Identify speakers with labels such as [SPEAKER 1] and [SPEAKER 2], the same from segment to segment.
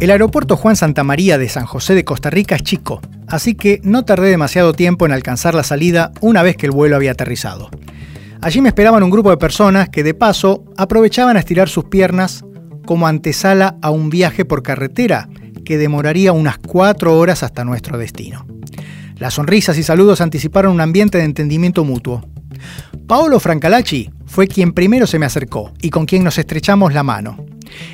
[SPEAKER 1] El aeropuerto Juan Santa María de San José de Costa Rica es chico, así que no tardé demasiado tiempo en alcanzar la salida una vez que el vuelo había aterrizado. Allí me esperaban un grupo de personas que de paso aprovechaban a estirar sus piernas como antesala a un viaje por carretera que demoraría unas cuatro horas hasta nuestro destino. Las sonrisas y saludos anticiparon un ambiente de entendimiento mutuo. Paolo Francalacci fue quien primero se me acercó y con quien nos estrechamos la mano.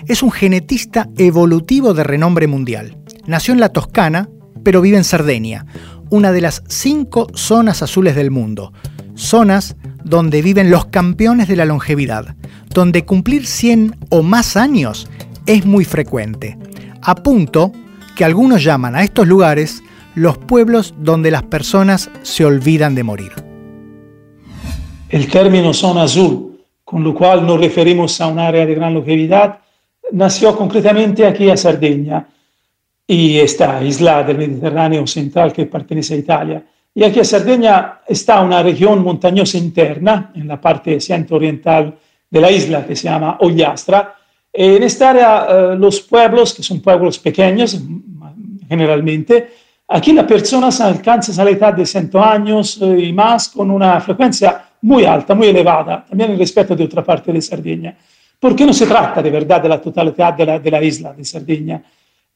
[SPEAKER 1] Es un genetista evolutivo de renombre mundial. Nació en la Toscana, pero vive en Cerdeña, una de las cinco zonas azules del mundo. Zonas donde viven los campeones de la longevidad, donde cumplir 100 o más años es muy frecuente, a punto que algunos llaman a estos lugares los pueblos donde las personas se olvidan de morir.
[SPEAKER 2] El término zona azul, con lo cual nos referimos a un área de gran longevidad, nació concretamente aquí a Sardeña y esta isla del Mediterráneo central que pertenece a Italia. Y aquí a Sardeña está una región montañosa interna, en la parte centro-oriental de la isla, que se llama Ollastra. En esta área, eh, los pueblos, que son pueblos pequeños generalmente, aquí las personas alcanzan la edad de 100 años eh, y más con una frecuencia muy alta, muy elevada, también respecto de otra parte de Sardeña porque no se trata de verdad de la totalidad de la, de la isla de Sardinia,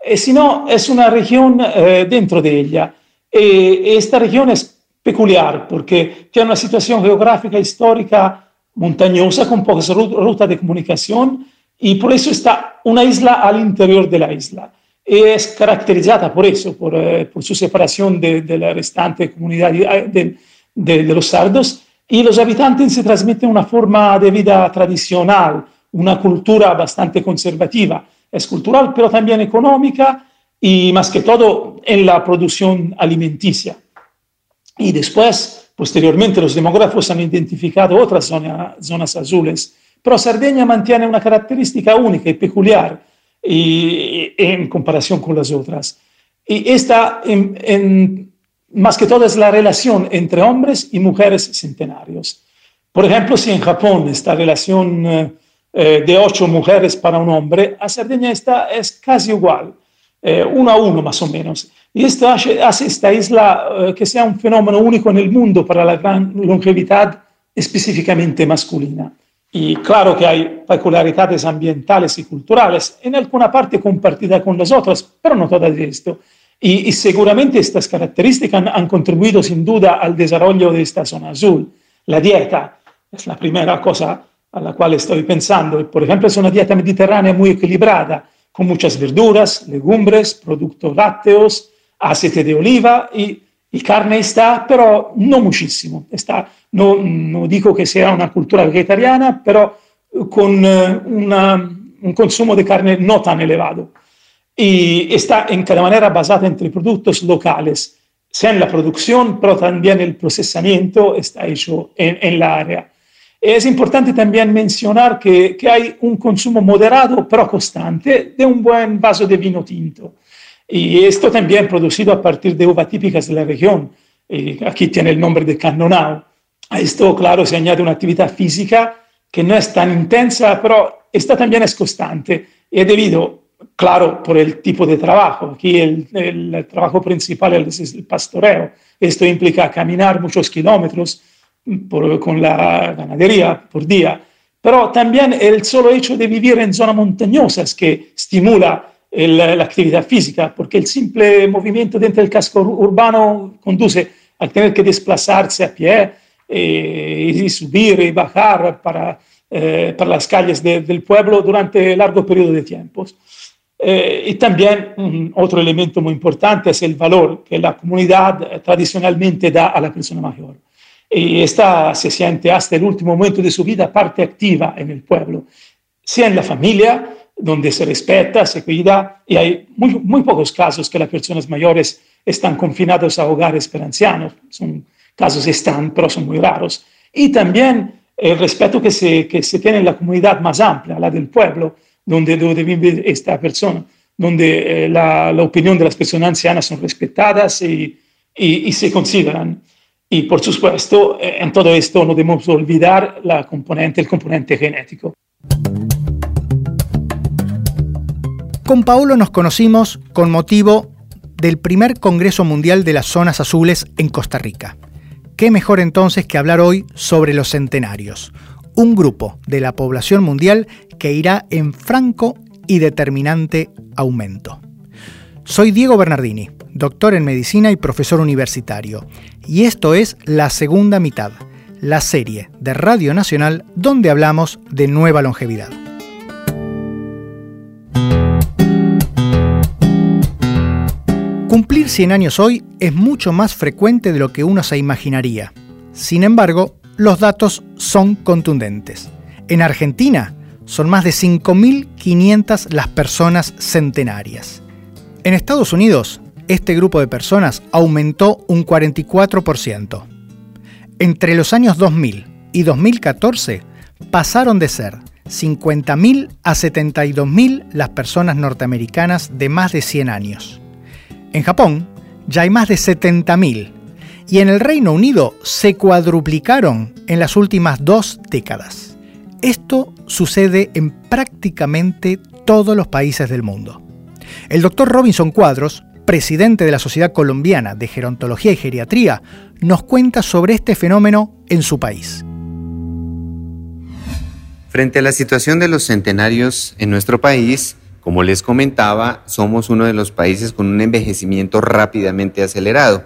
[SPEAKER 2] eh, sino es una región eh, dentro de ella. Y esta región es peculiar porque tiene una situación geográfica histórica montañosa con pocas rutas de comunicación y por eso está una isla al interior de la isla. Es caracterizada por eso, por, eh, por su separación de, de, la restante comunidad de, de, de los sardos y los habitantes se transmiten una forma de vida tradicional, una cultura bastante conservativa. Es cultural, pero también económica y más que todo en la producción alimenticia. Y después, posteriormente, los demógrafos han identificado otras zonas azules, pero Sardeña mantiene una característica única y peculiar y, en comparación con las otras. Y esta, en, más que todo, es la relación entre hombres y mujeres centenarios. Por ejemplo, si en Japón esta relación... Eh, de ocho mujeres para un hombre, a Cerdeña está, es casi igual, eh, uno a uno más o menos. Y esto hace, hace esta isla eh, que sea un fenómeno único en el mundo para la gran longevidad específicamente masculina. Y claro que hay peculiaridades ambientales y culturales, en alguna parte compartida con las otras, pero no todas esto. Y, y seguramente estas características han, han contribuido sin duda al desarrollo de esta zona azul. La dieta es la primera cosa a la cual estoy pensando. Por ejemplo, es una dieta mediterránea muy equilibrada, con muchas verduras, legumbres, productos lácteos, aceite de oliva y, y carne está, pero no muchísimo. Está, no, no, digo que una cultura vegetariana, pero con uh, una, un consumo de carne no tan elevado. Y está en cada manera basada entre productos locales, sea en la producción, pero también el procesamiento está hecho en, en la. Es importante también mencionar que, que, hay un consumo moderado pero constante de un buen vaso de vino tinto. Y esto también producido a partir de uvas típicas de la región. Y aquí tiene el nombre de Cannonau. A esto, claro, se añade una actividad física que no es tan intensa, pero esta también es constante. Y debido, claro, por el tipo de trabajo. Aquí el, el trabajo principal es el pastoreo. Esto implica caminar muchos kilómetros por, con la ganadería por día, pero también el solo hecho de vivir en zonas montañosas que estimula el, la actividad física, porque el simple movimiento dentro del casco urbano conduce a tener que desplazarse a pie eh, y subir y bajar para, eh, para las calles de, del pueblo durante largo periodo de tiempos. Eh, y también un otro elemento muy importante es el valor que la comunidad tradicionalmente da a la persona mayor y esta se siente hasta el último momento de su vida parte activa en el pueblo, sea en la familia, donde se respeta, se cuida, y hay muy, muy pocos casos que las personas mayores están confinadas a hogares para ancianos, son casos están, pero son muy raros, y también el respeto que se, que se tiene en la comunidad más amplia, la del pueblo, donde, donde vive esta persona, donde eh, la, la, opinión de las personas ancianas son respetadas y, y, y se consideran. Y por supuesto, eh, en todo esto no debemos olvidar la componente, el componente genético.
[SPEAKER 1] Con Paolo nos conocimos con motivo del primer Congreso Mundial de las Zonas Azules en Costa Rica. ¿Qué mejor entonces que hablar hoy sobre los centenarios? Un grupo de la población mundial que irá en franco y determinante aumento. Soy Diego Bernardini, doctor en medicina y profesor universitario, y esto es La Segunda Mitad, la serie de Radio Nacional donde hablamos de nueva longevidad. Cumplir 100 años hoy es mucho más frecuente de lo que uno se imaginaría. Sin embargo, los datos son contundentes. En Argentina son más de 5.500 las personas centenarias. En Estados Unidos, este grupo de personas aumentó un 44%. Entre los años 2000 y 2014 pasaron de ser 50.000 a 72.000 las personas norteamericanas de más de 100 años. En Japón ya hay más de 70.000 y en el Reino Unido se cuadruplicaron en las últimas dos décadas. Esto sucede en prácticamente todos los países del mundo. El doctor Robinson Cuadros, presidente de la Sociedad Colombiana de Gerontología y Geriatría, nos cuenta sobre este fenómeno en su país.
[SPEAKER 3] Frente a la situación de los centenarios en nuestro país, como les comentaba, somos uno de los países con un envejecimiento rápidamente acelerado.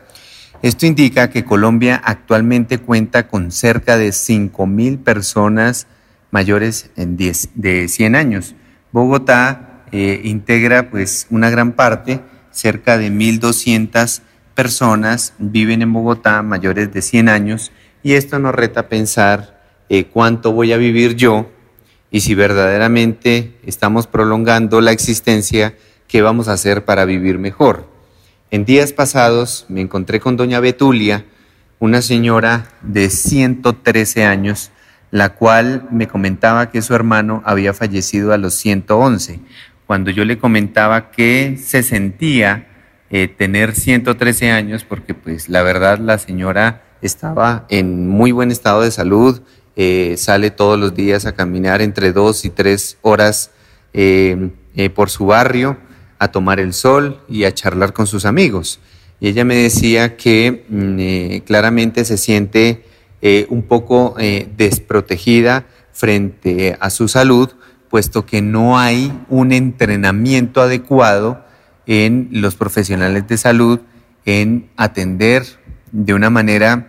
[SPEAKER 3] Esto indica que Colombia actualmente cuenta con cerca de 5.000 personas mayores de 100 años. Bogotá eh, integra pues una gran parte, cerca de 1.200 personas viven en Bogotá mayores de 100 años y esto nos reta a pensar eh, cuánto voy a vivir yo y si verdaderamente estamos prolongando la existencia, ¿qué vamos a hacer para vivir mejor? En días pasados me encontré con doña Betulia, una señora de 113 años, la cual me comentaba que su hermano había fallecido a los 111. Cuando yo le comentaba que se sentía eh, tener 113 años, porque pues la verdad la señora estaba en muy buen estado de salud, eh, sale todos los días a caminar entre dos y tres horas eh, por su barrio, a tomar el sol y a charlar con sus amigos. Y ella me decía que mm, claramente se siente un poco desprotegida frente a su salud, puesto que no hay un entrenamiento adecuado en los profesionales de salud en atender de una manera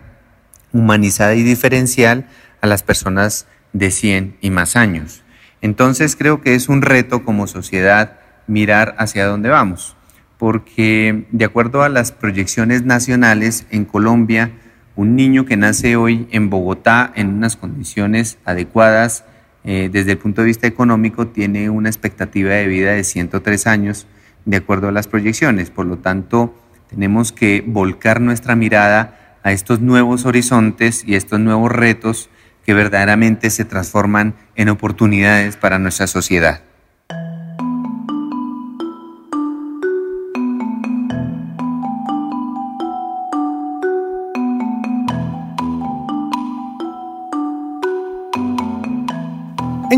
[SPEAKER 3] humanizada y diferencial a las personas de 100 y más años. Entonces creo que es un reto como sociedad mirar hacia dónde vamos, porque de acuerdo a las proyecciones nacionales en Colombia, un niño que nace hoy en Bogotá en unas condiciones adecuadas eh, desde el punto de vista económico tiene una expectativa de vida de 103 años de acuerdo a las proyecciones. Por lo tanto, tenemos que volcar nuestra mirada a estos nuevos horizontes y estos nuevos retos que verdaderamente se transforman en oportunidades para nuestra sociedad.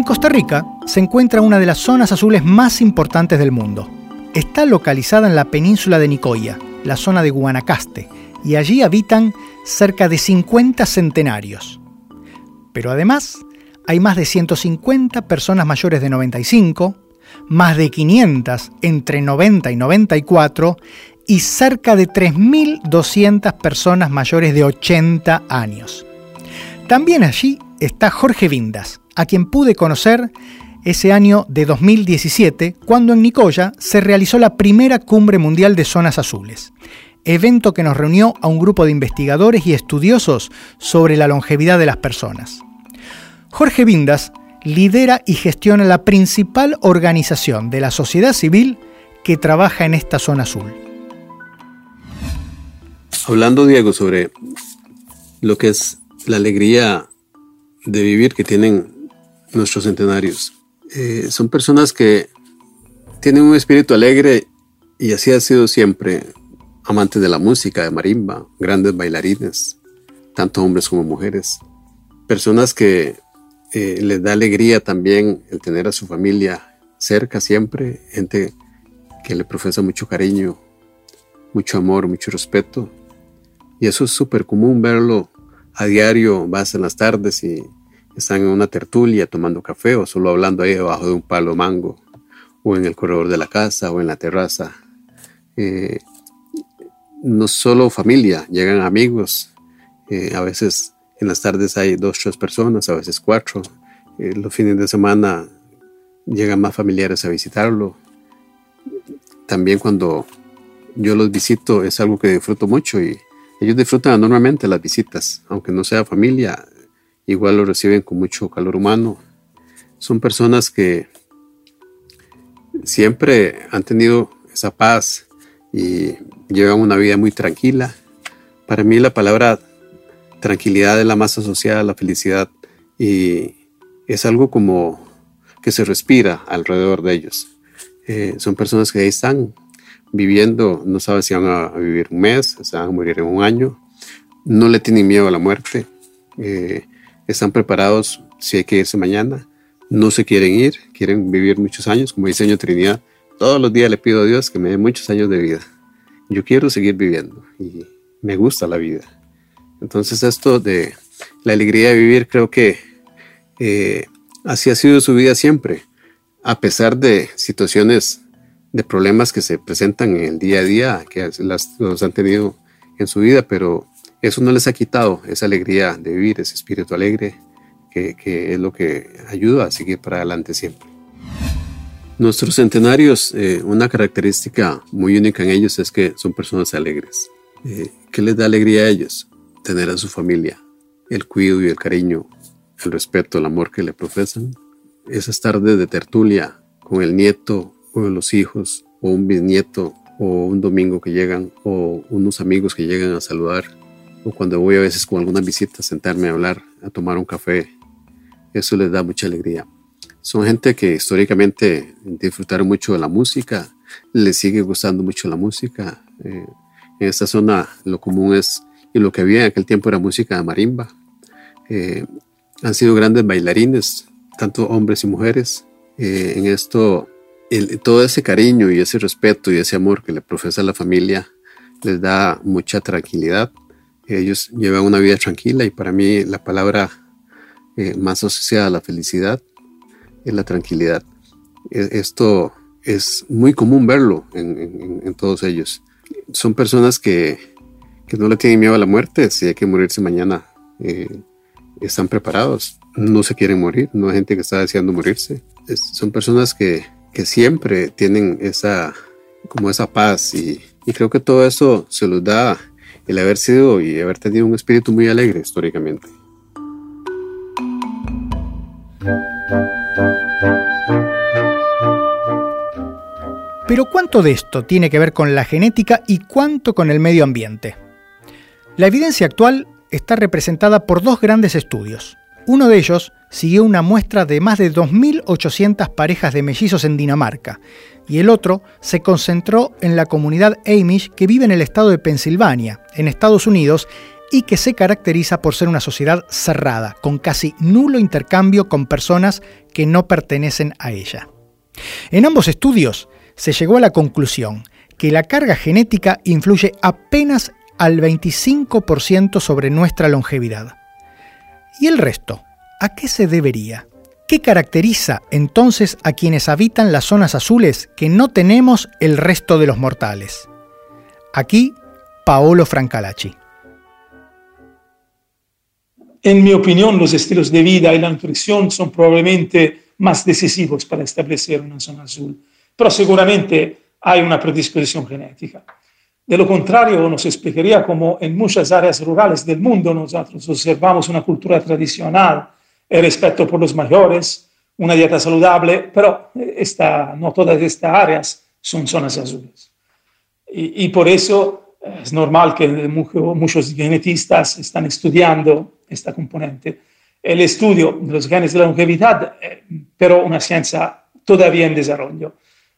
[SPEAKER 1] Costa Rica se encuentra una de las zonas azules más importantes del mundo. Está localizada en la península de Nicoya, la zona de Guanacaste, y allí habitan cerca de 50 centenarios. Pero además, hay más de 150 personas mayores de 95, más de 500 entre 90 y 94 y cerca de 3.200 personas mayores de 80 años. También allí está Jorge Vindas, a quien pude conocer ese año de 2017, cuando en Nicoya se realizó la primera cumbre mundial de zonas azules, evento que nos reunió a un grupo de investigadores y estudiosos sobre la longevidad de las personas. Jorge Vindas lidera y gestiona la principal organización de la sociedad civil que trabaja en esta zona azul.
[SPEAKER 4] Hablando, Diego, sobre lo que es la alegría de vivir que tienen nuestros centenarios. Eh, son personas que tienen un espíritu alegre y así ha sido siempre, amantes de la música, de marimba, grandes bailarines, tanto hombres como mujeres. Personas que eh, les da alegría también el tener a su familia cerca siempre, gente que le profesa mucho cariño, mucho amor, mucho respeto. Y eso es súper común verlo a diario, vas en las tardes y están en una tertulia tomando café o solo hablando ahí debajo de un palo mango o en el corredor de la casa o en la terraza. Eh, no solo familia, llegan amigos. Eh, a veces en las tardes hay dos, tres personas, a veces cuatro. Eh, los fines de semana llegan más familiares a visitarlo. También cuando yo los visito es algo que disfruto mucho y ellos disfrutan enormemente las visitas, aunque no sea familia, igual lo reciben con mucho calor humano. Son personas que siempre han tenido esa paz y llevan una vida muy tranquila. Para mí la palabra tranquilidad es la más asociada a la felicidad y es algo como que se respira alrededor de ellos. Eh, son personas que ahí están viviendo, no saben si van a vivir un mes, si van a morir en un año, no le tienen miedo a la muerte, eh, están preparados si hay que irse mañana, no se quieren ir, quieren vivir muchos años, como dice Señor Trinidad, todos los días le pido a Dios que me dé muchos años de vida. Yo quiero seguir viviendo y me gusta la vida. Entonces esto de la alegría de vivir creo que eh, así ha sido su vida siempre, a pesar de situaciones, de problemas que se presentan en el día a día, que las, los han tenido en su vida, pero eso no les ha quitado esa alegría de vivir, ese espíritu alegre, que, es lo que ayuda a seguir para adelante siempre. Nuestros centenarios, eh, una característica muy única en ellos es que son personas alegres. Eh, ¿Qué les da alegría a ellos? Tener a su familia, el cuidado y el cariño, el respeto, el amor que le profesan. Esas tardes de tertulia con el nieto o los hijos o un bisnieto o un domingo que llegan o unos amigos que llegan a saludar o cuando voy a veces con alguna visita a sentarme a hablar, a tomar un café, eso les da mucha alegría. Son gente que históricamente disfrutaron mucho de la música, les sigue gustando mucho la música. Eh, en esta zona lo común es, y lo que había en aquel tiempo era música de marimba. Eh, han sido grandes bailarines, tanto hombres y mujeres. Eh, en esto, todo ese cariño y ese respeto y ese amor que le profesa la familia les da mucha tranquilidad ellos llevan una vida tranquila y para mí la palabra eh, más asociada a la felicidad es la tranquilidad. E, esto es muy común verlo en, todos ellos. Son personas que, no le tienen miedo a la muerte, si hay que morirse mañana, eh, están preparados, no se quieren morir, no hay gente que está deseando morirse. son personas que, siempre tienen esa, como esa paz y, y creo que todo eso se los da el haber sido y haber tenido un espíritu muy alegre históricamente.
[SPEAKER 1] Pero ¿cuánto de esto tiene que ver con la genética y cuánto con el medio ambiente? La evidencia actual está representada por dos grandes estudios. Uno de ellos siguió una muestra de más de 2.800 parejas de mellizos en Dinamarca, y el otro se concentró en la comunidad Amish que vive en el estado de Pensilvania, en Estados Unidos, y que se caracteriza por ser una sociedad cerrada, con casi nulo intercambio con personas que no pertenecen a ella. En ambos estudios se llegó a la conclusión que la carga genética influye apenas al 25% sobre nuestra longevidad. ¿Y el resto? ¿A qué se debería? ¿Qué caracteriza entonces a quienes habitan las zonas azules que no tenemos el resto de los mortales? Aquí, Paolo Francalacci.
[SPEAKER 2] En mi opinión, los estilos de vida y la nutrición son probablemente más decisivos para establecer una zona azul, pero seguramente hay una predisposición genética. De lo contrario, nos explicaría cómo en muchas áreas rurales del mundo nosotros observamos una cultura tradicional el respeto por los mayores, una dieta saludable, pero esta, no todas estas áreas son zonas azules. Y, por eso es normal que muchos genetistas están estudiando esta componente. El estudio de los genes de la longevidad, eh, pero una ciencia todavía en desarrollo.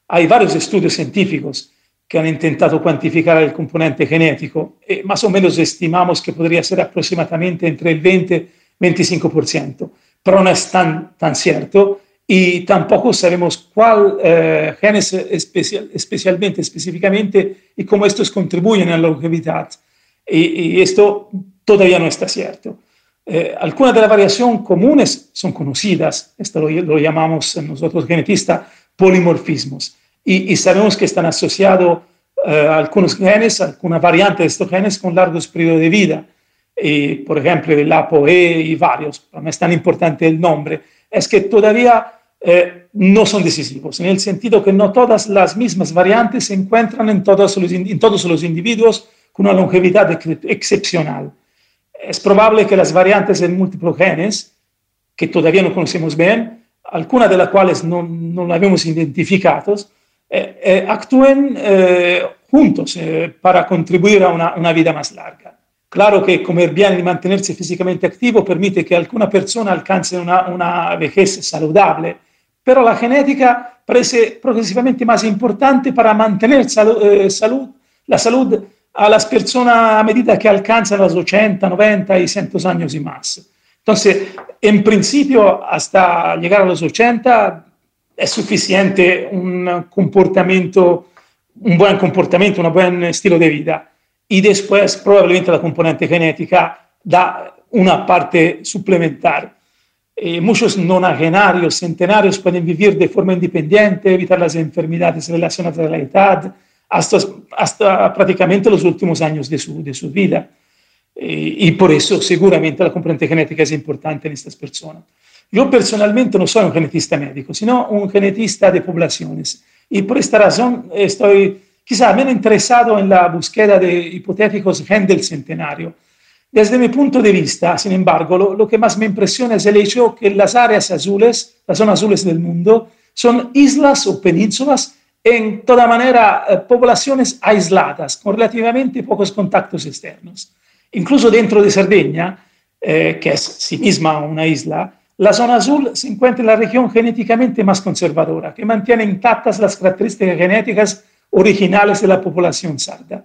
[SPEAKER 2] Hay varios estudios científicos que han intentado cuantificar el componente genético y más o menos estimamos que podría ser aproximadamente entre el 20 25%, pero no es tan, tan cierto y tampoco sabemos cuál eh, genes especial, especialmente, específicamente, y cómo estos contribuyen a la longevidad. Y, esto todavía no está cierto. Eh, algunas de las variaciones comunes son conocidas, esto lo, lo llamamos nosotros genetistas polimorfismos, y, y, sabemos que están asociados eh, algunos genes, alguna variante de estos genes con largos periodos de vida. Por ejemplo, el ApoE y varios, no es tan importante el nombre, es que todavía eh, no son decisivos, en el sentido que no todas las mismas variantes se encuentran en todos los, en todos los individuos con una longevidad excepcional. Es probable que las variantes en múltiples genes, que todavía no conocemos bien, algunas de las cuales no, no las hemos identificado, eh, eh, actúen eh, juntos para contribuir a una, una, vida más larga. Claro que comer bien y mantenerse físicamente activo permite que alguna persona alcance una, una vejez saludable, pero la genética parece progresivamente más importante para mantener salud, salud, la salud a las a medida que alcanzan los 80, 90 y 100 años y más. Entonces, en principio, hasta llegar a los 80, es suficiente un comportamiento, un buen comportamento, un buen estilo de vida. Y después probablemente la componente genética da una parte suplementar. Eh, muchos nonagenarios, centenarios pueden vivir de forma independiente, evitar las enfermedades relacionadas a la edad, hasta, hasta prácticamente los últimos años de su, de su vida. Eh, y por eso seguramente la componente genética es importante en estas personas. Yo personalmente no soy un genetista médico, sino un genetista de poblaciones. Y por esta razón estoy quizá menos interesado en la búsqueda de hipotéticos genes del centenario. Desde mi punto de vista, sin embargo, lo, que más me impresiona es el hecho que las áreas azules, las zonas azules del mundo, son islas o penínsulas, en toda manera eh, poblaciones aisladas, con relativamente pocos contactos externos. Incluso dentro de Cerdeña, eh, que es sí misma una isla, la zona azul se encuentra en la región genéticamente más conservadora, que mantiene intactas las características genéticas originales de la población sarda.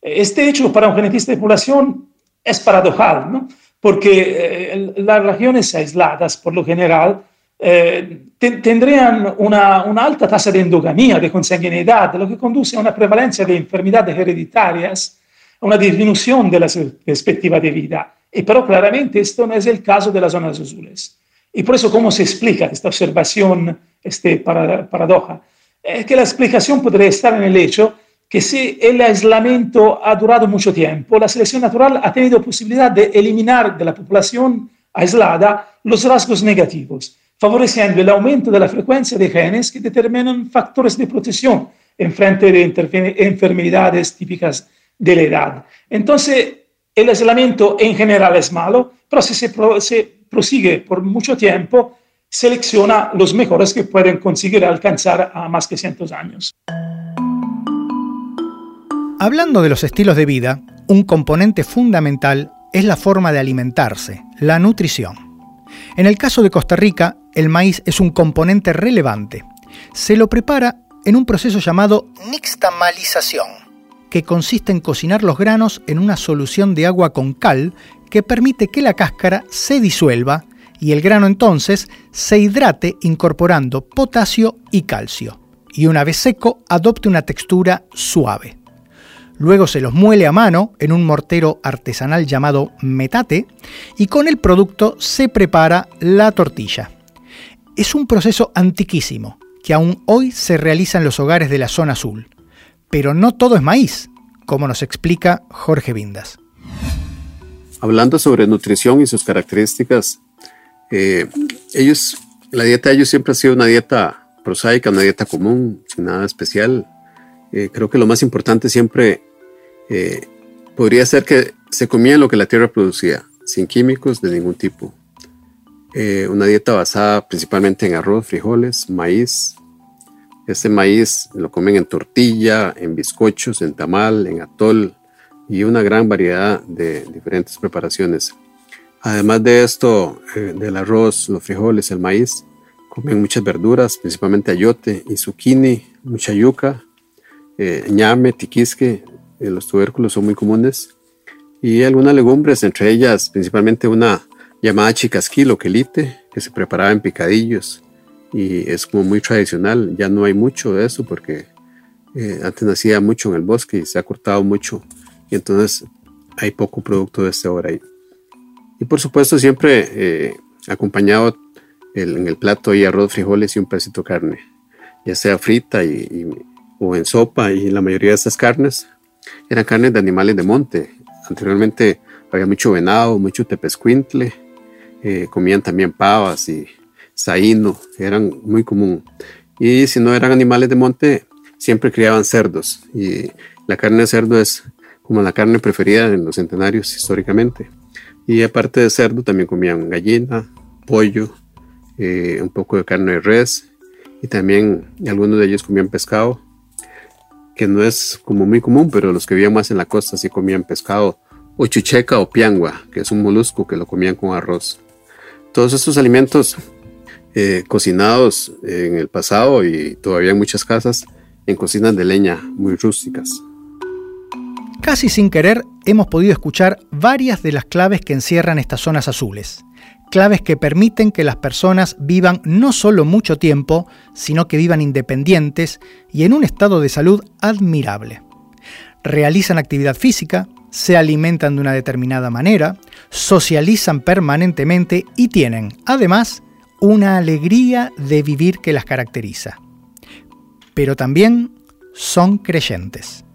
[SPEAKER 2] Este hecho para un genetista de población es paradojal, ¿no? porque eh, las regiones aisladas, por lo general, eh, tendrían una, alta tasa de endogamia, de consanguinidad, lo que conduce a una prevalencia de enfermedades hereditarias, a una disminución de la perspectiva de vida y pero claramente esto no es el caso de las zonas azules. Y por eso, ¿cómo se explica esta observación, este paradoja? Que la explicación podría estar en el hecho que si el aislamiento ha durado mucho tiempo, la selección natural ha tenido posibilidad de eliminar de la población aislada los rasgos negativos, favoreciendo el aumento de la frecuencia de genes que determinan factores de protección en frente de enfermedades típicas de la edad. Entonces, el aislamiento en general es malo, pero si se, prosigue por mucho tiempo, selecciona los mejores que pueden conseguir alcanzar a más que cientos años.
[SPEAKER 1] Hablando de los estilos de vida, un componente fundamental es la forma de alimentarse, la nutrición. En el caso de Costa Rica, el maíz es un componente relevante. Se lo prepara en un proceso llamado nixtamalización que consiste en cocinar los granos en una solución de agua con cal que permite que la cáscara se disuelva y el grano entonces se hidrate incorporando potasio y calcio, y una vez seco adopte una textura suave. Luego se los muele a mano en un mortero artesanal llamado metate y con el producto se prepara la tortilla. Es un proceso antiquísimo que aún hoy se realiza en los hogares de la zona azul pero no todo es maíz, como nos explica Jorge Vindas.
[SPEAKER 4] Hablando sobre nutrición y sus características, eh, ellos, la dieta de ellos siempre ha sido una dieta prosaica, una dieta común, nada especial. Eh, creo que lo más importante siempre eh, podría ser que se comía lo que la tierra producía, sin químicos de ningún tipo. una dieta basada principalmente en arroz, frijoles, maíz, este maíz lo comen en tortilla, en bizcochos, en tamal, en atol y una gran variedad de diferentes preparaciones. Además de esto, eh, del arroz, los frijoles, el maíz, comen muchas verduras, principalmente ayote y zucchini, mucha yuca, eh, ñame, tiquisque, eh, los tubérculos son muy comunes, y algunas legumbres, entre ellas principalmente una llamada chicasquil o quelite, que se preparaba en picadillos, y es como muy tradicional. Ya no hay mucho de eso porque eh, antes nacía mucho en el bosque y se ha cortado mucho y entonces hay poco producto de este ahora ahí. Y por supuesto siempre eh, acompañado en el plato hay arroz, frijoles y un pedacito de carne, ya sea frita y, o en sopa y la mayoría de estas carnes eran carnes de animales de monte. Anteriormente había mucho venado, mucho tepescuintle, eh, comían también pavas y saíno, eran muy común. Y si no eran animales de monte, siempre criaban cerdos. Y la carne de cerdo es como la carne preferida en los centenarios históricamente. Y aparte de cerdo, también comían gallina, pollo, eh, un poco de carne de res. Y también algunos de ellos comían pescado, que no es como muy común, pero los que vivían más en la costa sí comían pescado o chucheca o piangua, que es un molusco que lo comían con arroz. Todos estos alimentos eh, cocinados en el pasado y todavía en muchas casas en cocinas de leña muy rústicas.
[SPEAKER 1] Casi sin querer hemos podido escuchar varias de las claves que encierran estas zonas azules. Claves que permiten que las personas vivan no solo mucho tiempo, sino que vivan independientes y en un estado de salud admirable. Realizan actividad física, se alimentan de una determinada manera, socializan permanentemente y tienen, además, una alegría de vivir que las caracteriza. Pero también son creyentes.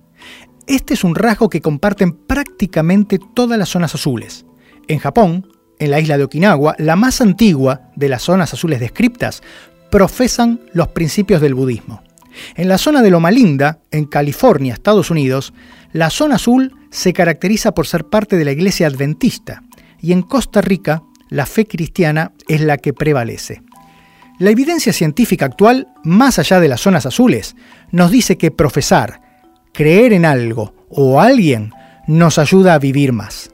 [SPEAKER 1] Este es un rasgo que comparten prácticamente todas las zonas azules. En Japón, en la isla de Okinawa, la más antigua de las zonas azules descriptas, profesan los principios del budismo. En la zona de Loma Linda, en California, Estados Unidos, la zona azul se caracteriza por ser parte de la iglesia adventista y en Costa Rica la fe cristiana es la que prevalece. La evidencia científica actual, más allá de las zonas azules, nos dice que profesar, creer en algo o alguien nos ayuda a vivir más.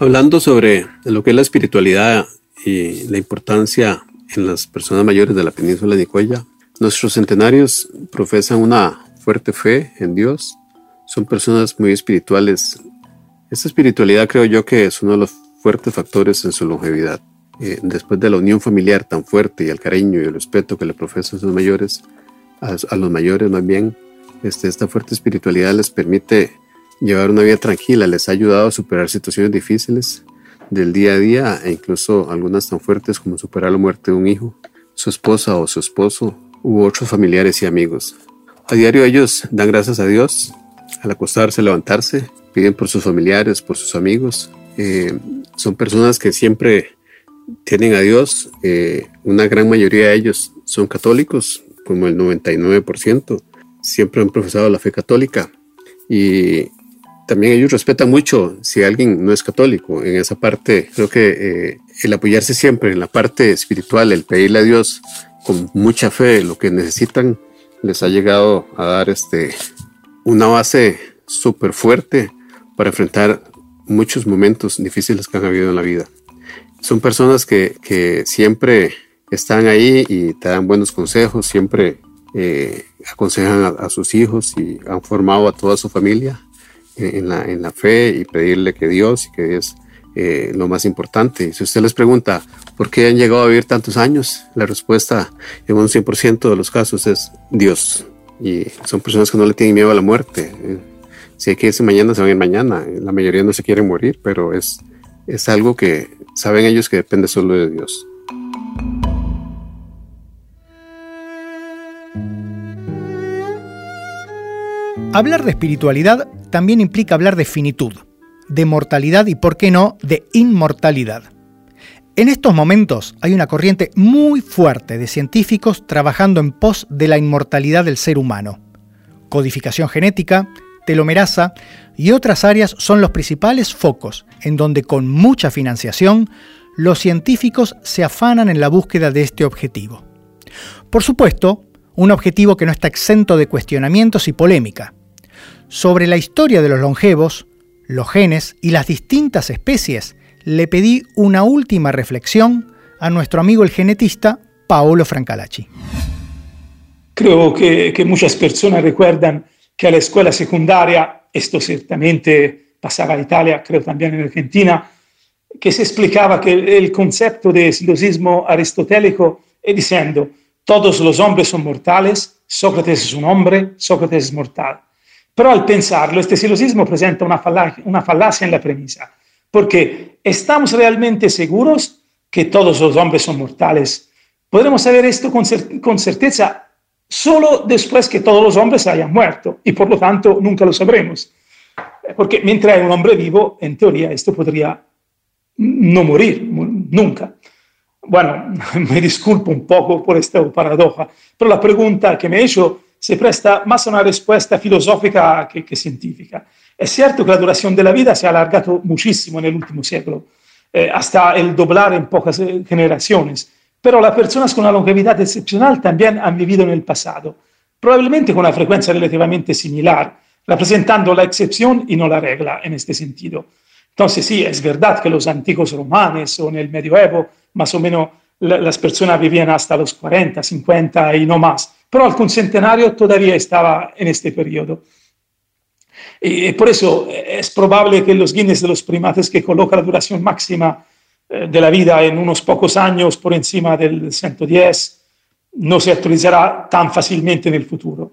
[SPEAKER 4] Hablando sobre lo que es la espiritualidad y la importancia en las personas mayores de la península de Nicoya, nuestros centenarios profesan una fuerte fe en Dios, son personas muy espirituales. Esta espiritualidad creo yo que es uno de los fuertes factores en su longevidad. Eh, después de la unión familiar tan fuerte y el cariño y el respeto que le profesan sus mayores, a, los mayores más bien, este, esta fuerte espiritualidad les permite llevar una vida tranquila, les ha ayudado a superar situaciones difíciles del día a día e incluso algunas tan fuertes como superar la muerte de un hijo, su esposa o su esposo u otros familiares y amigos. A diario ellos dan gracias a Dios al acostarse, levantarse, piden por sus familiares, por sus amigos, eh, son personas que siempre tienen a Dios. Eh, una gran mayoría de ellos son católicos, como el 99%. Siempre han profesado la fe católica. Y también ellos respetan mucho si alguien no es católico. En esa parte, creo que eh, el apoyarse siempre en la parte espiritual, el pedirle a Dios con mucha fe lo que necesitan, les ha llegado a dar este, una base súper fuerte para enfrentar muchos momentos difíciles que han habido en la vida. Son personas que, que siempre están ahí y te dan buenos consejos, siempre eh, aconsejan a, sus hijos y han formado a toda su familia en, la, en la, fe y pedirle que Dios y que es eh, lo más importante. Si usted les pregunta por qué han llegado a vivir tantos años, la respuesta en un 100% de los casos es Dios. Y son personas que no le tienen miedo a la muerte. Eh, si hay que irse mañana, se van a ir mañana. La mayoría no se quieren morir, pero es, es algo que saben ellos que depende solo de Dios.
[SPEAKER 1] Hablar de espiritualidad también implica hablar de finitud, de mortalidad y, por qué no, de inmortalidad. En estos momentos hay una corriente muy fuerte de científicos trabajando en pos de la inmortalidad del ser humano. Codificación genética, telomerasa y otras áreas son los principales focos en donde con mucha financiación los científicos se afanan en la búsqueda de este objetivo. Por supuesto, un objetivo que no está exento de cuestionamientos y polémica. Sobre la historia de los longevos, los genes y las distintas especies, le pedí una última reflexión a nuestro amigo el genetista Paolo Francalacci.
[SPEAKER 2] Creo que, muchas personas recuerdan que a la escuela secundaria, esto ciertamente pasaba en Italia, creo también en Argentina, que se explicaba que el concepto de silosismo aristotélico y diciendo, todos los hombres son mortales, Sócrates es un hombre, Sócrates es mortal. Pero al pensarlo, este silogismo presenta una falacia en la premisa, porque ¿estamos realmente seguros que todos los hombres son mortales? Podremos saber esto con, con certeza solo después que todos los hombres hayan muerto y por lo tanto nunca lo sabremos. Porque mientras hay un hombre vivo, en teoría esto podría no morir nunca. Bueno, me disculpo un poco por esta paradoja, pero la pregunta que me he hecho se presta más a una respuesta filosófica que, científica. Es cierto que la duración de la vida se ha alargado muchísimo en el último siglo, eh, hasta el doblar en pocas eh, generaciones, pero las personas con una longevidad excepcional también han vivido en el pasado, probablemente con una frecuencia relativamente similar, representando la excepción y no la regla en este sentido. Entonces sí, es verdad que los antiguos romanos o en el medioevo, más o menos las personas vivían hasta los 40, 50 y no más, pero el centenario todavía estaba en este periodo. Y por eso es probable que los Guinness de los primates que coloca la duración máxima eh, de la vida en unos pocos años por encima del 110 no se actualizará tan fácilmente en el futuro.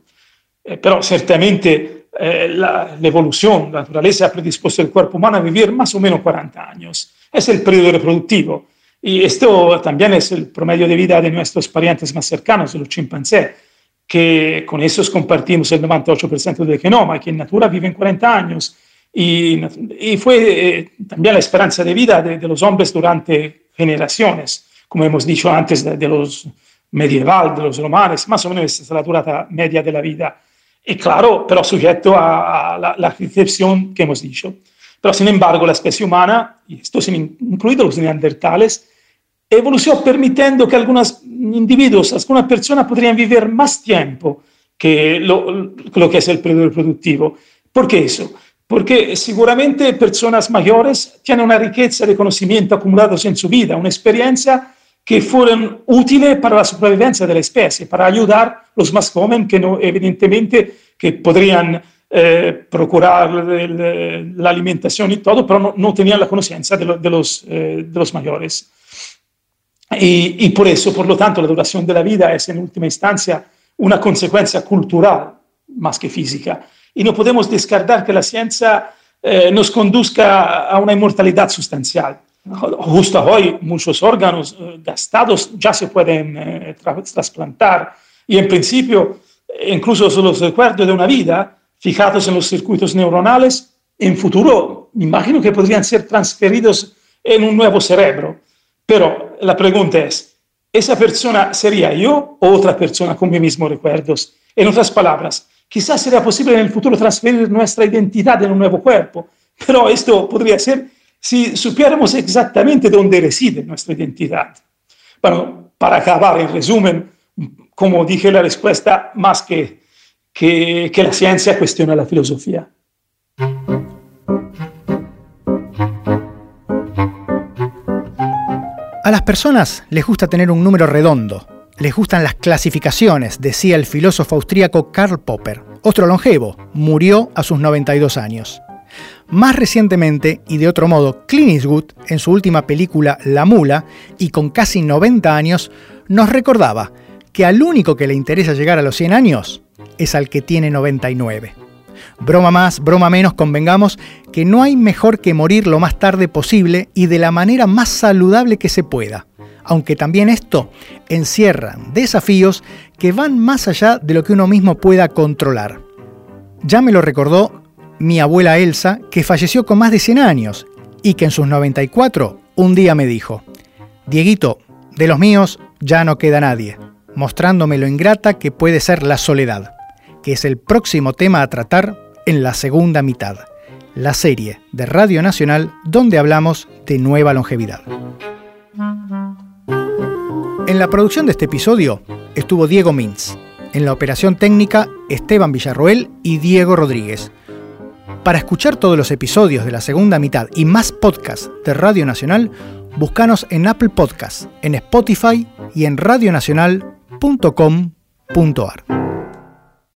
[SPEAKER 2] Eh, pero ciertamente eh, la, evolución, la naturaleza ha predispuesto el cuerpo humano a vivir más o menos 40 años. Es el periodo reproductivo. Y esto también es el promedio de vida de nuestros parientes más cercanos, los chimpancés, que con esos compartimos el 98% del genoma, que en natura viven 40 años. Y, y fue eh, también la esperanza de vida de, los hombres durante generaciones, como hemos dicho antes, de, de los medieval, de los romanos, más o menos es la durata media de la vida y claro, pero sujeto a, la, la, recepción que hemos dicho. Pero sin embargo, la especie humana, y esto incluidos los neandertales, evolucionó permitiendo que algunos individuos, algunas personas podrían vivir más tiempo que lo, lo que es el periodo reproductivo. ¿Por qué eso? Porque seguramente personas mayores tienen una riqueza de conocimiento acumulados en su vida, una experiencia que fueron útiles para la supervivencia de la especie, para ayudar a los más jóvenes que no, evidentemente que podrían eh, procurar la alimentación y todo, pero no, tenían la conciencia de, los, eh, de los mayores. Y, por eso, por lo tanto, la duración de la vida es en última instancia una consecuencia cultural más que física. Y no podemos descartar que la ciencia eh, nos conduzca a una inmortalidad sustancial. Justo hoy muchos órganos eh, gastados ya se pueden eh, trasplantar y en principio incluso los recuerdos de una vida fijados en los circuitos neuronales, en futuro imagino que podrían ser transferidos en un nuevo cerebro. Pero la pregunta es, ¿esa persona sería yo o otra persona con mis mismos recuerdos? En otras palabras, quizás sería posible en el futuro transferir nuestra identidad en un nuevo cuerpo, pero esto podría ser si supiéramos exactamente dónde reside nuestra identidad. Bueno, para acabar, en resumen, como dije, la respuesta más que, que, que la ciencia cuestiona la filosofía.
[SPEAKER 1] A las personas les gusta tener un número redondo, les gustan las clasificaciones, decía el filósofo austríaco Karl Popper. Otro longevo, murió a sus 92 años. Más recientemente, y de otro modo, Clint Eastwood, en su última película La Mula, y con casi 90 años, nos recordaba que al único que le interesa llegar a los 100 años es al que tiene 99. Broma más, broma menos, convengamos que no hay mejor que morir lo más tarde posible y de la manera más saludable que se pueda, aunque también esto encierra desafíos que van más allá de lo que uno mismo pueda controlar. Ya me lo recordó mi abuela Elsa, que falleció con más de 100 años y que en sus 94 un día me dijo, Dieguito, de los míos ya no queda nadie, mostrándome lo ingrata que puede ser la soledad, que es el próximo tema a tratar en la segunda mitad, la serie de Radio Nacional donde hablamos de nueva longevidad. En la producción de este episodio estuvo Diego Mintz, en la operación técnica Esteban Villarroel y Diego Rodríguez. Para escuchar todos los episodios de la segunda mitad y más podcasts de Radio Nacional, búscanos en Apple Podcasts, en Spotify y en radionacional.com.ar.